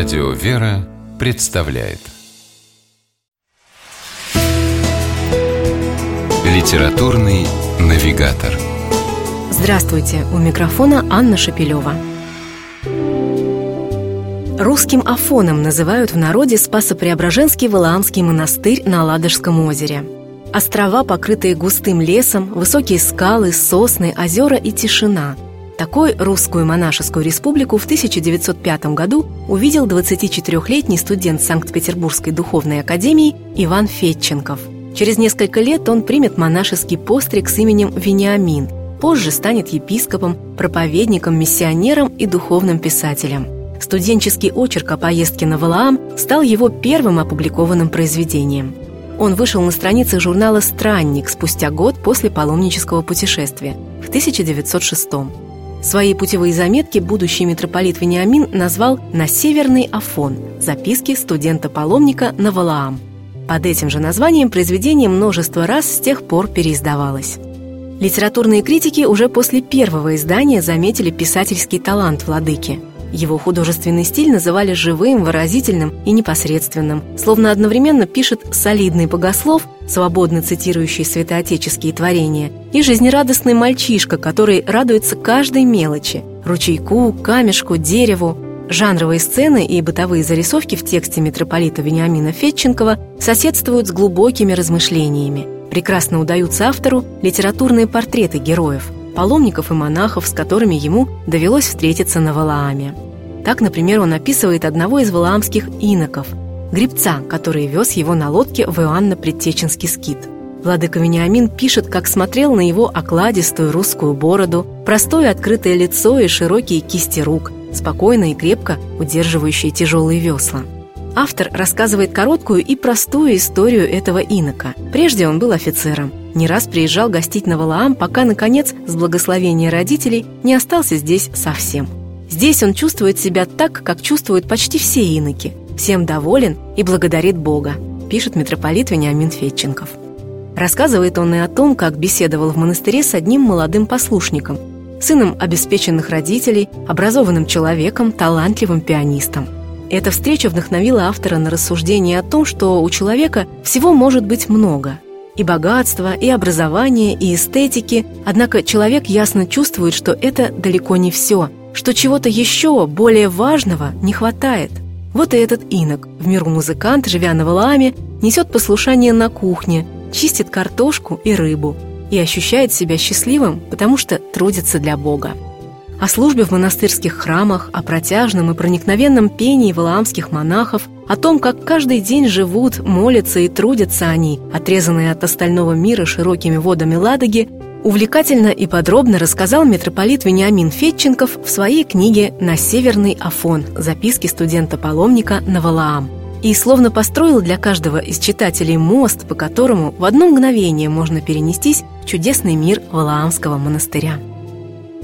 Радио «Вера» представляет Литературный навигатор Здравствуйте! У микрофона Анна Шапилева. Русским Афоном называют в народе Спасо-Преображенский Валаамский монастырь на Ладожском озере. Острова, покрытые густым лесом, высокие скалы, сосны, озера и тишина – такой русскую монашескую республику в 1905 году увидел 24-летний студент Санкт-Петербургской духовной академии Иван Фетченков. Через несколько лет он примет монашеский постриг с именем Вениамин, позже станет епископом, проповедником, миссионером и духовным писателем. Студенческий очерк о поездке на Валаам стал его первым опубликованным произведением. Он вышел на страницах журнала «Странник» спустя год после паломнического путешествия в 1906 Свои путевые заметки будущий митрополит Вениамин назвал «На северный Афон. Записки студента-паломника на Валаам». Под этим же названием произведение множество раз с тех пор переиздавалось. Литературные критики уже после первого издания заметили писательский талант владыки – его художественный стиль называли живым, выразительным и непосредственным, словно одновременно пишет солидный богослов, свободно цитирующий святоотеческие творения, и жизнерадостный мальчишка, который радуется каждой мелочи – ручейку, камешку, дереву. Жанровые сцены и бытовые зарисовки в тексте митрополита Вениамина Фетченкова соседствуют с глубокими размышлениями. Прекрасно удаются автору литературные портреты героев – паломников и монахов, с которыми ему довелось встретиться на Валааме. Так, например, он описывает одного из валаамских иноков, гребца, который вез его на лодке в Иоанно-Предтеченский скит. Владыка Вениамин пишет, как смотрел на его окладистую русскую бороду, простое открытое лицо и широкие кисти рук, спокойно и крепко удерживающие тяжелые весла. Автор рассказывает короткую и простую историю этого инока. Прежде он был офицером. Не раз приезжал гостить на Валаам, пока, наконец, с благословения родителей не остался здесь совсем. Здесь он чувствует себя так, как чувствуют почти все иноки. Всем доволен и благодарит Бога, пишет митрополит Вениамин Фетченков. Рассказывает он и о том, как беседовал в монастыре с одним молодым послушником, сыном обеспеченных родителей, образованным человеком, талантливым пианистом. Эта встреча вдохновила автора на рассуждение о том, что у человека всего может быть много – и богатства, и образования, и эстетики, однако человек ясно чувствует, что это далеко не все, что чего-то еще более важного не хватает. Вот и этот инок, в миру музыкант, живя на Валааме, несет послушание на кухне, чистит картошку и рыбу и ощущает себя счастливым, потому что трудится для Бога о службе в монастырских храмах, о протяжном и проникновенном пении валаамских монахов, о том, как каждый день живут, молятся и трудятся они, отрезанные от остального мира широкими водами Ладоги, увлекательно и подробно рассказал митрополит Вениамин Фетченков в своей книге «На северный Афон. Записки студента-паломника на Валаам» и словно построил для каждого из читателей мост, по которому в одно мгновение можно перенестись в чудесный мир Валаамского монастыря.